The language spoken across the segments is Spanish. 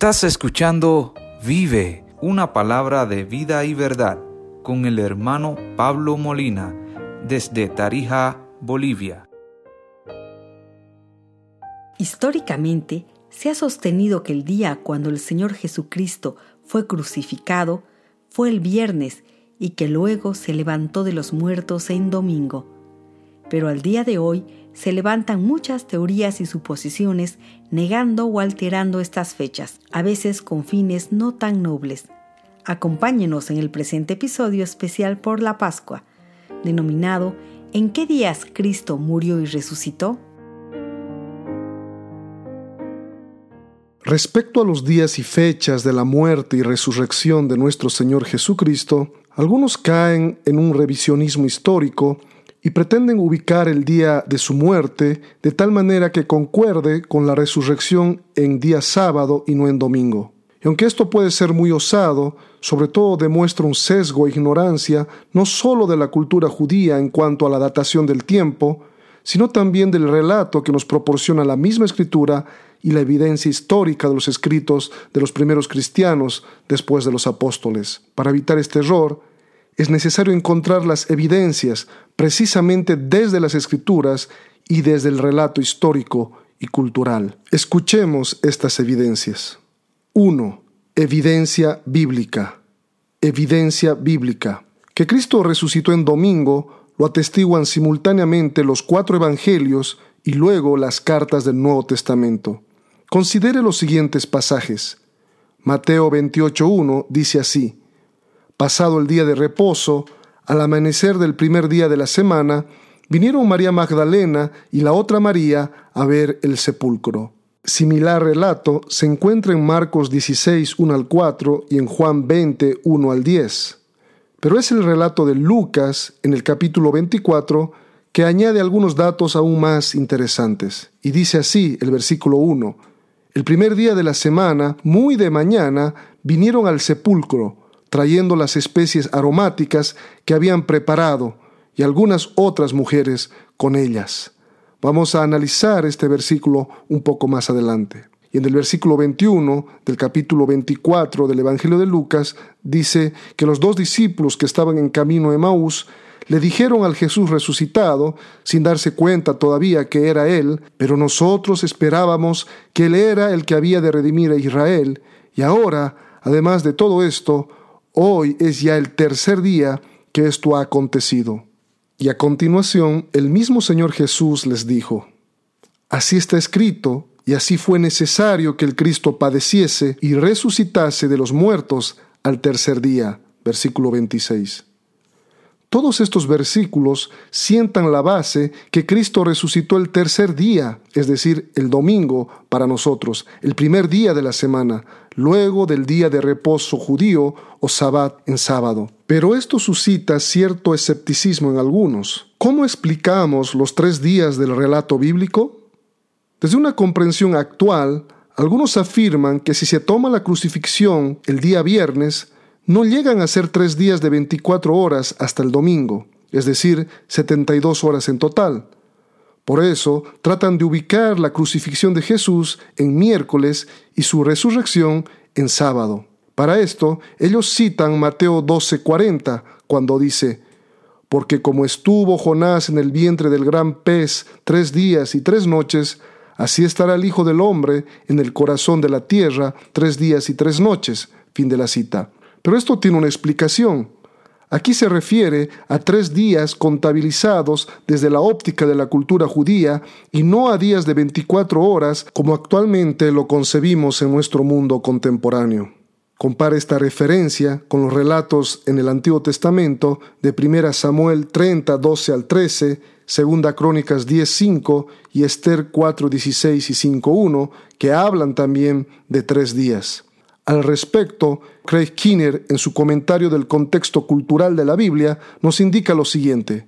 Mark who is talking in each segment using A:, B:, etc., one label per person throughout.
A: Estás escuchando Vive, una palabra de vida y verdad, con el hermano Pablo Molina, desde Tarija, Bolivia.
B: Históricamente, se ha sostenido que el día cuando el Señor Jesucristo fue crucificado fue el viernes y que luego se levantó de los muertos en domingo. Pero al día de hoy se levantan muchas teorías y suposiciones negando o alterando estas fechas, a veces con fines no tan nobles. Acompáñenos en el presente episodio especial por la Pascua, denominado ¿En qué días Cristo murió y resucitó?
C: Respecto a los días y fechas de la muerte y resurrección de nuestro Señor Jesucristo, algunos caen en un revisionismo histórico y pretenden ubicar el día de su muerte de tal manera que concuerde con la resurrección en día sábado y no en domingo. Y aunque esto puede ser muy osado, sobre todo demuestra un sesgo e ignorancia no sólo de la cultura judía en cuanto a la datación del tiempo, sino también del relato que nos proporciona la misma escritura y la evidencia histórica de los escritos de los primeros cristianos después de los apóstoles. Para evitar este error, es necesario encontrar las evidencias precisamente desde las escrituras y desde el relato histórico y cultural. Escuchemos estas evidencias. 1. Evidencia bíblica. Evidencia bíblica. Que Cristo resucitó en domingo lo atestiguan simultáneamente los cuatro evangelios y luego las cartas del Nuevo Testamento. Considere los siguientes pasajes. Mateo 28.1 dice así, Pasado el día de reposo, al amanecer del primer día de la semana, vinieron María Magdalena y la otra María a ver el sepulcro. Similar relato se encuentra en Marcos 16, 1 al 4 y en Juan 20, 1 al 10. Pero es el relato de Lucas en el capítulo 24 que añade algunos datos aún más interesantes. Y dice así el versículo 1. El primer día de la semana, muy de mañana, vinieron al sepulcro trayendo las especies aromáticas que habían preparado y algunas otras mujeres con ellas. Vamos a analizar este versículo un poco más adelante. Y en el versículo 21 del capítulo 24 del Evangelio de Lucas dice que los dos discípulos que estaban en camino a Emaús le dijeron al Jesús resucitado, sin darse cuenta todavía que era Él, pero nosotros esperábamos que Él era el que había de redimir a Israel, y ahora, además de todo esto, Hoy es ya el tercer día que esto ha acontecido. Y a continuación el mismo Señor Jesús les dijo, Así está escrito, y así fue necesario que el Cristo padeciese y resucitase de los muertos al tercer día. Versículo 26. Todos estos versículos sientan la base que Cristo resucitó el tercer día, es decir, el domingo para nosotros, el primer día de la semana, luego del día de reposo judío o sabbat en sábado. Pero esto suscita cierto escepticismo en algunos. ¿Cómo explicamos los tres días del relato bíblico? Desde una comprensión actual, algunos afirman que si se toma la crucifixión el día viernes, no llegan a ser tres días de 24 horas hasta el domingo, es decir, 72 horas en total. Por eso tratan de ubicar la crucifixión de Jesús en miércoles y su resurrección en sábado. Para esto, ellos citan Mateo 12:40, cuando dice, Porque como estuvo Jonás en el vientre del gran pez tres días y tres noches, así estará el Hijo del Hombre en el corazón de la tierra tres días y tres noches. Fin de la cita. Pero esto tiene una explicación. Aquí se refiere a tres días contabilizados desde la óptica de la cultura judía y no a días de 24 horas como actualmente lo concebimos en nuestro mundo contemporáneo. Compara esta referencia con los relatos en el Antiguo Testamento de 1 Samuel 30, 12 al 13, 2 Crónicas 10, 5 y Esther 4, 16 y 5, 1, que hablan también de tres días. Al respecto, Craig Kinner, en su comentario del contexto cultural de la Biblia, nos indica lo siguiente.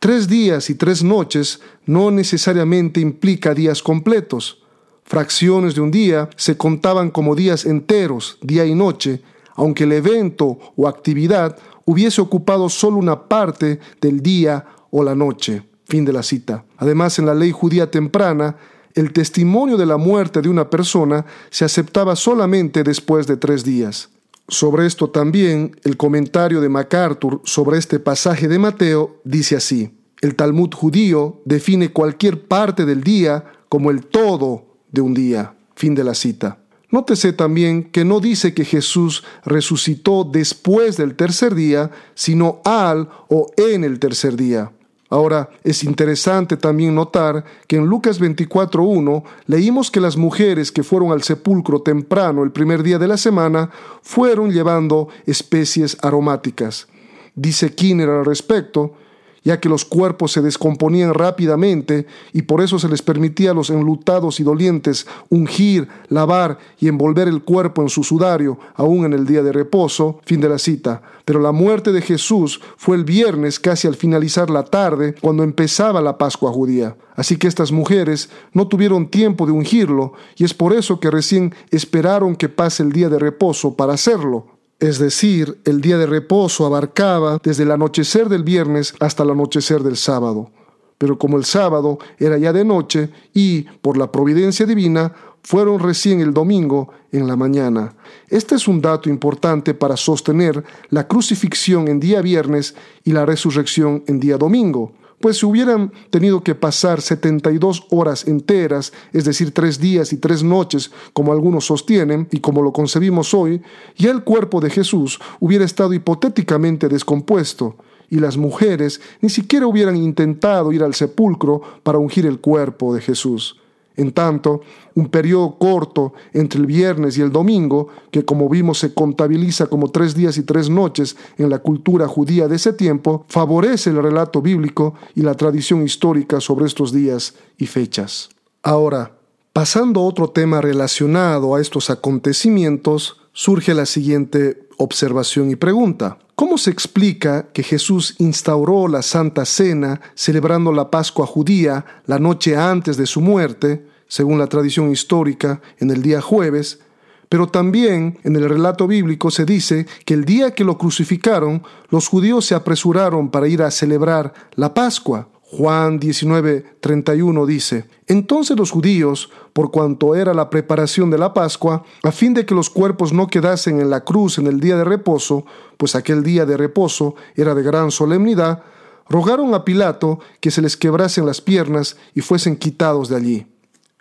C: Tres días y tres noches no necesariamente implica días completos. Fracciones de un día se contaban como días enteros, día y noche, aunque el evento o actividad hubiese ocupado solo una parte del día o la noche. Fin de la cita. Además, en la ley judía temprana, el testimonio de la muerte de una persona se aceptaba solamente después de tres días. Sobre esto también el comentario de MacArthur sobre este pasaje de Mateo dice así, el Talmud judío define cualquier parte del día como el todo de un día. Fin de la cita. Nótese también que no dice que Jesús resucitó después del tercer día, sino al o en el tercer día. Ahora, es interesante también notar que en Lucas 24.1 leímos que las mujeres que fueron al sepulcro temprano el primer día de la semana fueron llevando especies aromáticas. Dice Kinner al respecto, ya que los cuerpos se descomponían rápidamente y por eso se les permitía a los enlutados y dolientes ungir, lavar y envolver el cuerpo en su sudario, aún en el día de reposo. Fin de la cita. Pero la muerte de Jesús fue el viernes casi al finalizar la tarde, cuando empezaba la Pascua judía. Así que estas mujeres no tuvieron tiempo de ungirlo y es por eso que recién esperaron que pase el día de reposo para hacerlo es decir, el día de reposo abarcaba desde el anochecer del viernes hasta el anochecer del sábado. Pero como el sábado era ya de noche y, por la providencia divina, fueron recién el domingo en la mañana. Este es un dato importante para sostener la crucifixión en día viernes y la resurrección en día domingo pues si hubieran tenido que pasar 72 horas enteras, es decir, tres días y tres noches, como algunos sostienen y como lo concebimos hoy, ya el cuerpo de Jesús hubiera estado hipotéticamente descompuesto, y las mujeres ni siquiera hubieran intentado ir al sepulcro para ungir el cuerpo de Jesús. En tanto, un periodo corto entre el viernes y el domingo, que como vimos se contabiliza como tres días y tres noches en la cultura judía de ese tiempo, favorece el relato bíblico y la tradición histórica sobre estos días y fechas. Ahora, pasando a otro tema relacionado a estos acontecimientos, surge la siguiente observación y pregunta. ¿Cómo se explica que Jesús instauró la Santa Cena celebrando la Pascua judía la noche antes de su muerte, según la tradición histórica, en el día jueves, pero también en el relato bíblico se dice que el día que lo crucificaron, los judíos se apresuraron para ir a celebrar la Pascua? Juan 19:31 dice, Entonces los judíos, por cuanto era la preparación de la Pascua, a fin de que los cuerpos no quedasen en la cruz en el día de reposo, pues aquel día de reposo era de gran solemnidad, rogaron a Pilato que se les quebrasen las piernas y fuesen quitados de allí.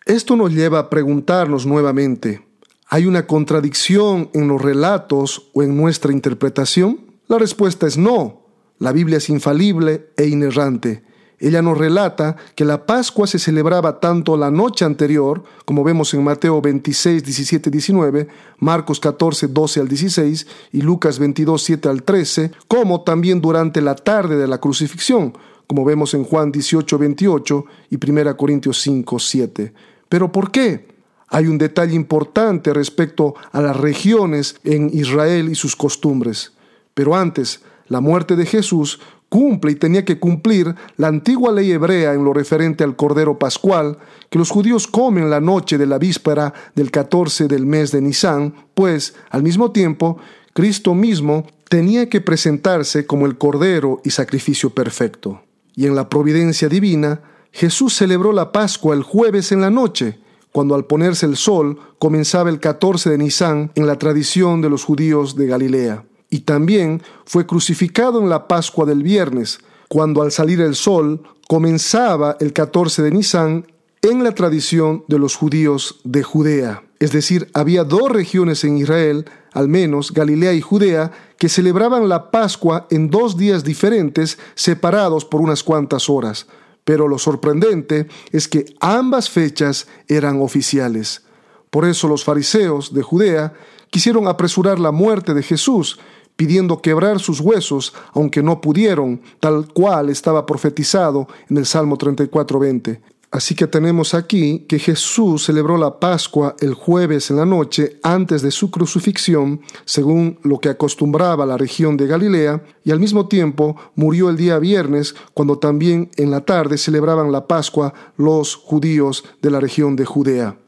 C: Esto nos lleva a preguntarnos nuevamente, ¿hay una contradicción en los relatos o en nuestra interpretación? La respuesta es no. La Biblia es infalible e inerrante ella nos relata que la Pascua se celebraba tanto la noche anterior, como vemos en Mateo 26, 17, 19, Marcos 14, 12 al 16 y Lucas 22, 7 al 13, como también durante la tarde de la crucifixión, como vemos en Juan 18, 28 y 1 Corintios 5, 7. ¿Pero por qué? Hay un detalle importante respecto a las regiones en Israel y sus costumbres. Pero antes, la muerte de Jesús cumple y tenía que cumplir la antigua ley hebrea en lo referente al Cordero Pascual, que los judíos comen la noche de la víspera del 14 del mes de Nisan, pues, al mismo tiempo, Cristo mismo tenía que presentarse como el Cordero y sacrificio perfecto. Y en la providencia divina, Jesús celebró la Pascua el jueves en la noche, cuando al ponerse el sol comenzaba el 14 de Nisan en la tradición de los judíos de Galilea y también fue crucificado en la Pascua del viernes, cuando al salir el sol comenzaba el 14 de Nisan en la tradición de los judíos de Judea. Es decir, había dos regiones en Israel, al menos Galilea y Judea, que celebraban la Pascua en dos días diferentes, separados por unas cuantas horas. Pero lo sorprendente es que ambas fechas eran oficiales. Por eso los fariseos de Judea quisieron apresurar la muerte de Jesús pidiendo quebrar sus huesos, aunque no pudieron, tal cual estaba profetizado en el Salmo 34:20. Así que tenemos aquí que Jesús celebró la Pascua el jueves en la noche antes de su crucifixión, según lo que acostumbraba la región de Galilea, y al mismo tiempo murió el día viernes, cuando también en la tarde celebraban la Pascua los judíos de la región de Judea.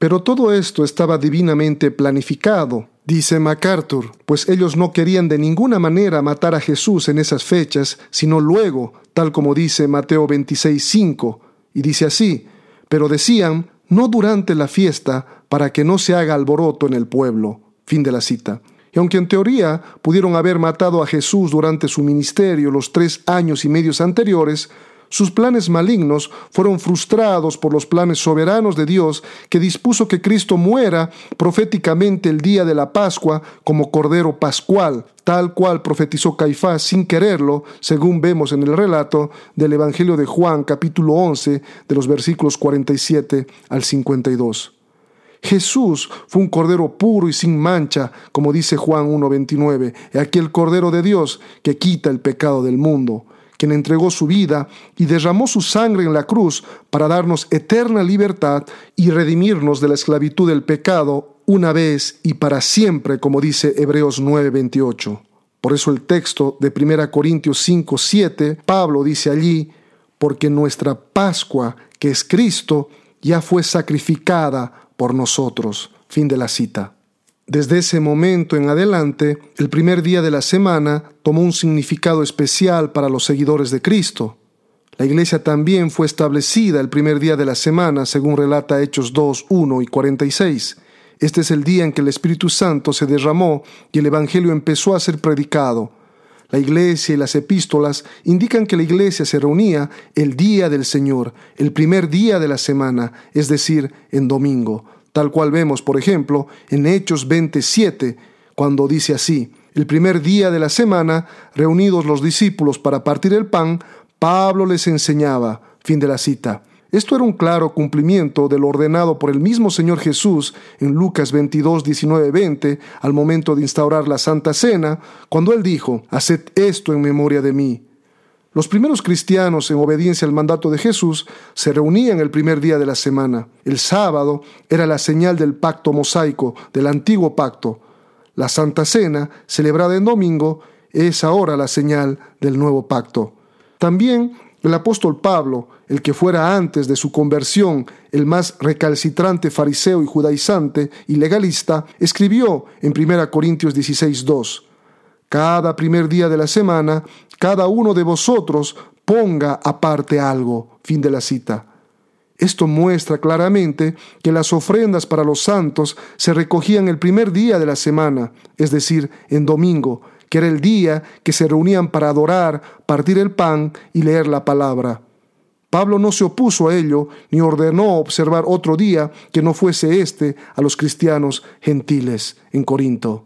C: Pero todo esto estaba divinamente planificado. Dice MacArthur, pues ellos no querían de ninguna manera matar a Jesús en esas fechas, sino luego, tal como dice Mateo 26:5, y dice así, pero decían, no durante la fiesta, para que no se haga alboroto en el pueblo. Fin de la cita. Y aunque en teoría pudieron haber matado a Jesús durante su ministerio los tres años y medios anteriores, sus planes malignos fueron frustrados por los planes soberanos de Dios que dispuso que Cristo muera proféticamente el día de la Pascua como Cordero Pascual, tal cual profetizó Caifás sin quererlo, según vemos en el relato del Evangelio de Juan capítulo 11 de los versículos 47 al 52. Jesús fue un cordero puro y sin mancha, como dice Juan 1.29, aquel cordero de Dios que quita el pecado del mundo quien entregó su vida y derramó su sangre en la cruz para darnos eterna libertad y redimirnos de la esclavitud del pecado una vez y para siempre, como dice Hebreos 9:28. Por eso el texto de 1 Corintios 5:7, Pablo dice allí, porque nuestra Pascua, que es Cristo, ya fue sacrificada por nosotros. Fin de la cita. Desde ese momento en adelante, el primer día de la semana tomó un significado especial para los seguidores de Cristo. La iglesia también fue establecida el primer día de la semana, según relata Hechos 2, 1 y 46. Este es el día en que el Espíritu Santo se derramó y el Evangelio empezó a ser predicado. La iglesia y las epístolas indican que la iglesia se reunía el día del Señor, el primer día de la semana, es decir, en domingo tal cual vemos, por ejemplo, en Hechos 27, cuando dice así, el primer día de la semana, reunidos los discípulos para partir el pan, Pablo les enseñaba. Fin de la cita. Esto era un claro cumplimiento de lo ordenado por el mismo Señor Jesús en Lucas 22, 19, 20, al momento de instaurar la Santa Cena, cuando él dijo, Haced esto en memoria de mí. Los primeros cristianos, en obediencia al mandato de Jesús, se reunían el primer día de la semana. El sábado era la señal del pacto mosaico, del antiguo pacto. La Santa Cena, celebrada en domingo, es ahora la señal del nuevo pacto. También el apóstol Pablo, el que fuera antes de su conversión el más recalcitrante fariseo y judaizante y legalista, escribió en 1 Corintios 16.2, Cada primer día de la semana cada uno de vosotros ponga aparte algo. Fin de la cita. Esto muestra claramente que las ofrendas para los santos se recogían el primer día de la semana, es decir, en domingo, que era el día que se reunían para adorar, partir el pan y leer la palabra. Pablo no se opuso a ello, ni ordenó observar otro día que no fuese este a los cristianos gentiles en Corinto.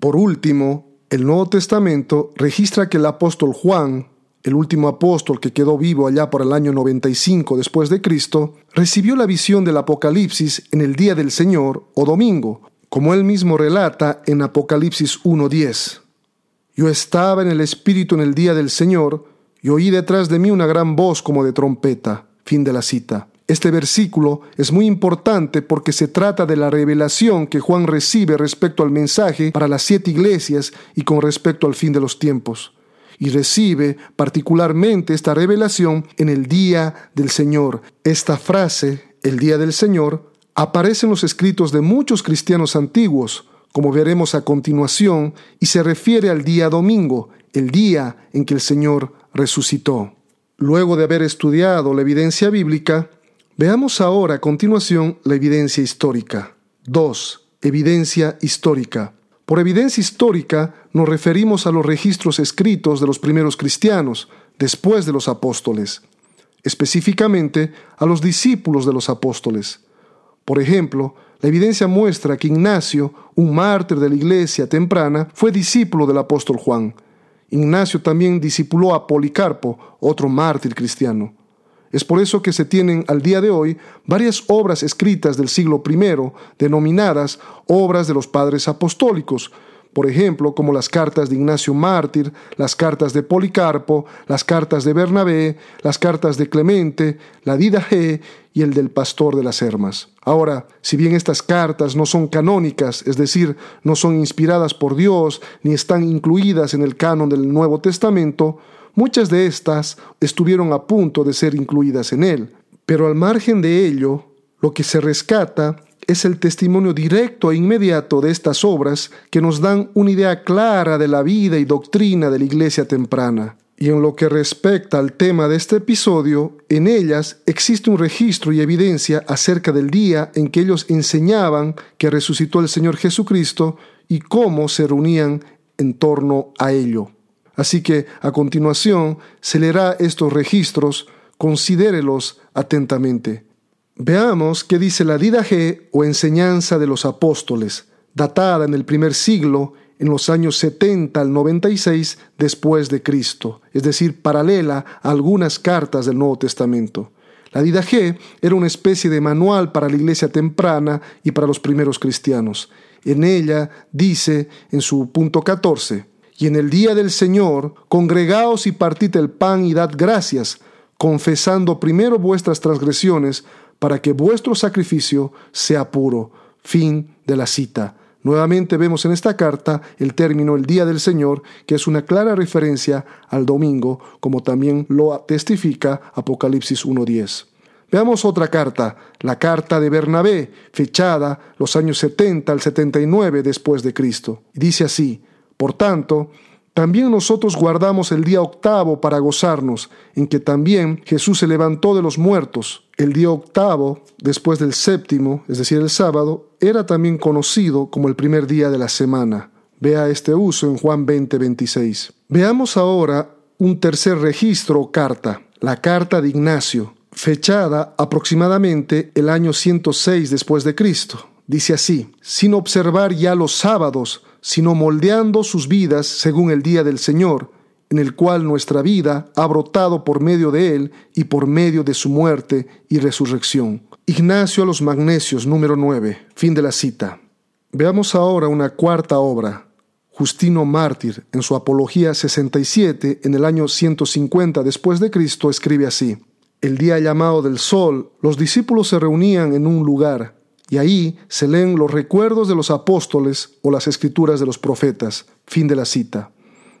C: Por último, el Nuevo Testamento registra que el apóstol Juan, el último apóstol que quedó vivo allá por el año 95 después de Cristo, recibió la visión del Apocalipsis en el día del Señor o domingo, como él mismo relata en Apocalipsis 1.10. Yo estaba en el Espíritu en el día del Señor y oí detrás de mí una gran voz como de trompeta. Fin de la cita. Este versículo es muy importante porque se trata de la revelación que Juan recibe respecto al mensaje para las siete iglesias y con respecto al fin de los tiempos. Y recibe particularmente esta revelación en el día del Señor. Esta frase, el día del Señor, aparece en los escritos de muchos cristianos antiguos, como veremos a continuación, y se refiere al día domingo, el día en que el Señor resucitó. Luego de haber estudiado la evidencia bíblica, Veamos ahora a continuación la evidencia histórica. 2. Evidencia histórica. Por evidencia histórica nos referimos a los registros escritos de los primeros cristianos, después de los apóstoles, específicamente a los discípulos de los apóstoles. Por ejemplo, la evidencia muestra que Ignacio, un mártir de la iglesia temprana, fue discípulo del apóstol Juan. Ignacio también discipuló a Policarpo, otro mártir cristiano. Es por eso que se tienen al día de hoy varias obras escritas del siglo I, denominadas obras de los padres apostólicos, por ejemplo, como las cartas de Ignacio Mártir, las cartas de Policarpo, las cartas de Bernabé, las cartas de Clemente, la Didaje y el del pastor de las Hermas. Ahora, si bien estas cartas no son canónicas, es decir, no son inspiradas por Dios ni están incluidas en el canon del Nuevo Testamento, Muchas de estas estuvieron a punto de ser incluidas en él, pero al margen de ello, lo que se rescata es el testimonio directo e inmediato de estas obras que nos dan una idea clara de la vida y doctrina de la iglesia temprana. Y en lo que respecta al tema de este episodio, en ellas existe un registro y evidencia acerca del día en que ellos enseñaban que resucitó el Señor Jesucristo y cómo se reunían en torno a ello. Así que a continuación se leerá estos registros, considérelos atentamente. Veamos qué dice la Didaje o enseñanza de los apóstoles, datada en el primer siglo en los años 70 al 96 después de Cristo, es decir, paralela a algunas cartas del Nuevo Testamento. La Didaje era una especie de manual para la iglesia temprana y para los primeros cristianos. En ella dice, en su punto 14, y en el día del Señor, congregaos y partid el pan y dad gracias, confesando primero vuestras transgresiones, para que vuestro sacrificio sea puro. Fin de la cita. Nuevamente vemos en esta carta el término el día del Señor, que es una clara referencia al domingo, como también lo testifica Apocalipsis 1.10. Veamos otra carta, la carta de Bernabé, fechada los años 70 al 79 después de Cristo. Dice así, por tanto, también nosotros guardamos el día octavo para gozarnos, en que también Jesús se levantó de los muertos. El día octavo, después del séptimo, es decir, el sábado, era también conocido como el primer día de la semana. Vea este uso en Juan 20, 26. Veamos ahora un tercer registro o carta, la carta de Ignacio, fechada aproximadamente el año 106 después de Cristo. Dice así, sin observar ya los sábados, sino moldeando sus vidas según el día del Señor, en el cual nuestra vida ha brotado por medio de Él y por medio de su muerte y resurrección. Ignacio a los Magnesios, número 9, fin de la cita. Veamos ahora una cuarta obra. Justino Mártir, en su Apología 67, en el año 150 después de Cristo, escribe así: El día llamado del sol, los discípulos se reunían en un lugar y ahí se leen los recuerdos de los apóstoles o las escrituras de los profetas. Fin de la cita.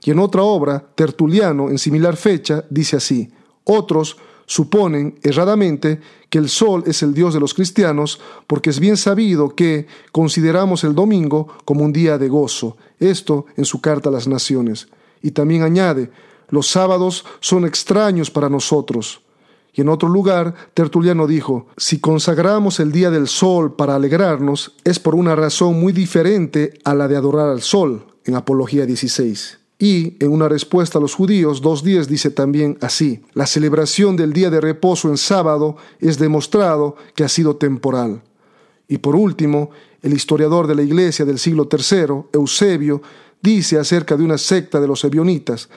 C: Y en otra obra, Tertuliano, en similar fecha, dice así, otros suponen erradamente que el sol es el Dios de los cristianos, porque es bien sabido que consideramos el domingo como un día de gozo, esto en su carta a las naciones. Y también añade, los sábados son extraños para nosotros, y en otro lugar, Tertuliano dijo, si consagramos el día del sol para alegrarnos, es por una razón muy diferente a la de adorar al sol, en Apología 16. Y en una respuesta a los judíos, dos días dice también así, la celebración del día de reposo en sábado es demostrado que ha sido temporal. Y por último, el historiador de la iglesia del siglo III, Eusebio, dice acerca de una secta de los ebionitas,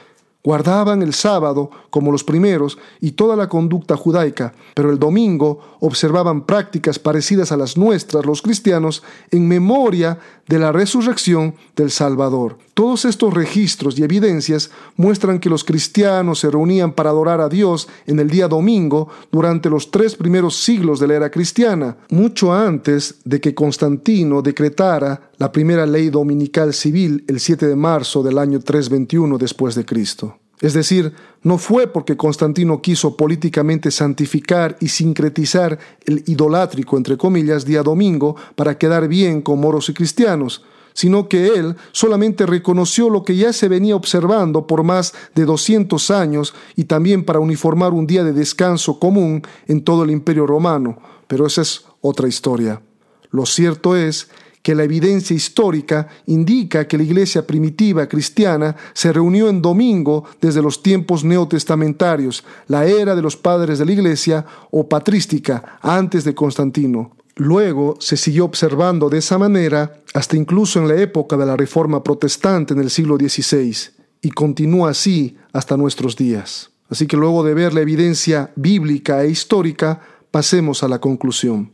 C: Guardaban el sábado como los primeros y toda la conducta judaica, pero el domingo observaban prácticas parecidas a las nuestras los cristianos en memoria de la resurrección del Salvador. Todos estos registros y evidencias muestran que los cristianos se reunían para adorar a Dios en el día domingo durante los tres primeros siglos de la era cristiana, mucho antes de que Constantino decretara la primera ley dominical civil el 7 de marzo del año 321 después de Cristo. Es decir, no fue porque Constantino quiso políticamente santificar y sincretizar el idolátrico, entre comillas, día domingo para quedar bien con moros y cristianos, sino que él solamente reconoció lo que ya se venía observando por más de 200 años y también para uniformar un día de descanso común en todo el imperio romano. Pero esa es otra historia. Lo cierto es que la evidencia histórica indica que la iglesia primitiva cristiana se reunió en domingo desde los tiempos neotestamentarios, la era de los padres de la iglesia o patrística antes de Constantino. Luego se siguió observando de esa manera hasta incluso en la época de la Reforma Protestante en el siglo XVI y continúa así hasta nuestros días. Así que luego de ver la evidencia bíblica e histórica, pasemos a la conclusión.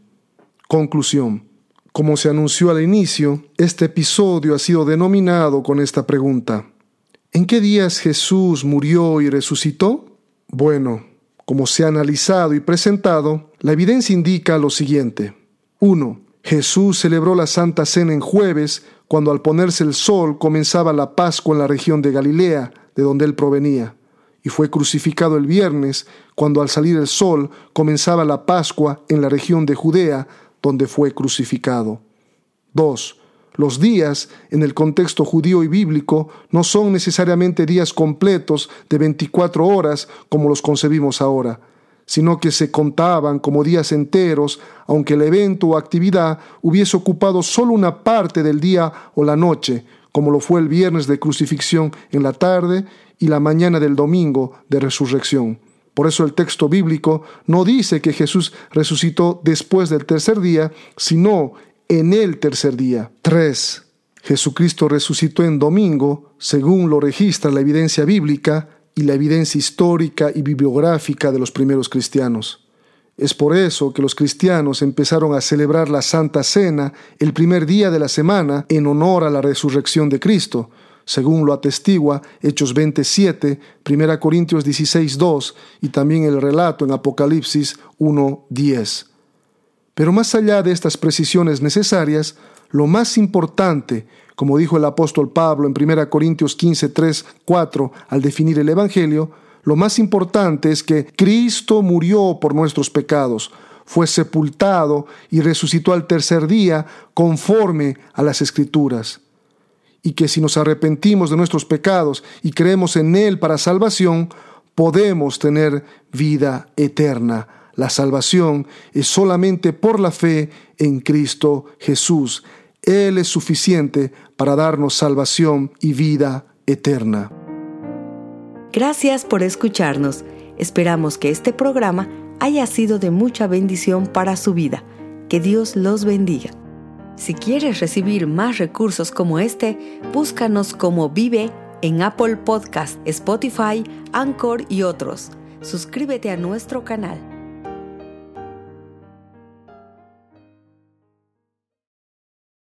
C: Conclusión. Como se anunció al inicio, este episodio ha sido denominado con esta pregunta. ¿En qué días Jesús murió y resucitó? Bueno, como se ha analizado y presentado, la evidencia indica lo siguiente. 1. Jesús celebró la Santa Cena en jueves, cuando al ponerse el sol comenzaba la Pascua en la región de Galilea, de donde él provenía, y fue crucificado el viernes, cuando al salir el sol comenzaba la Pascua en la región de Judea, donde fue crucificado. 2. los días, en el contexto judío y bíblico, no son necesariamente días completos de 24 horas como los concebimos ahora, sino que se contaban como días enteros, aunque el evento o actividad hubiese ocupado solo una parte del día o la noche, como lo fue el viernes de crucifixión en la tarde y la mañana del domingo de resurrección. Por eso el texto bíblico no dice que Jesús resucitó después del tercer día, sino en el tercer día. 3. Jesucristo resucitó en domingo, según lo registra la evidencia bíblica y la evidencia histórica y bibliográfica de los primeros cristianos. Es por eso que los cristianos empezaron a celebrar la Santa Cena el primer día de la semana en honor a la resurrección de Cristo, según lo atestigua Hechos 27, 1 Corintios 16, 2 y también el relato en Apocalipsis 1, 10. Pero más allá de estas precisiones necesarias, lo más importante, como dijo el apóstol Pablo en 1 Corintios 15, 3, 4, al definir el Evangelio, lo más importante es que Cristo murió por nuestros pecados, fue sepultado y resucitó al tercer día conforme a las Escrituras y que si nos arrepentimos de nuestros pecados y creemos en Él para salvación, podemos tener vida eterna. La salvación es solamente por la fe en Cristo Jesús. Él es suficiente para darnos salvación y vida eterna.
B: Gracias por escucharnos. Esperamos que este programa haya sido de mucha bendición para su vida. Que Dios los bendiga. Si quieres recibir más recursos como este, búscanos como Vive en Apple Podcast, Spotify, Anchor y otros. Suscríbete a nuestro canal.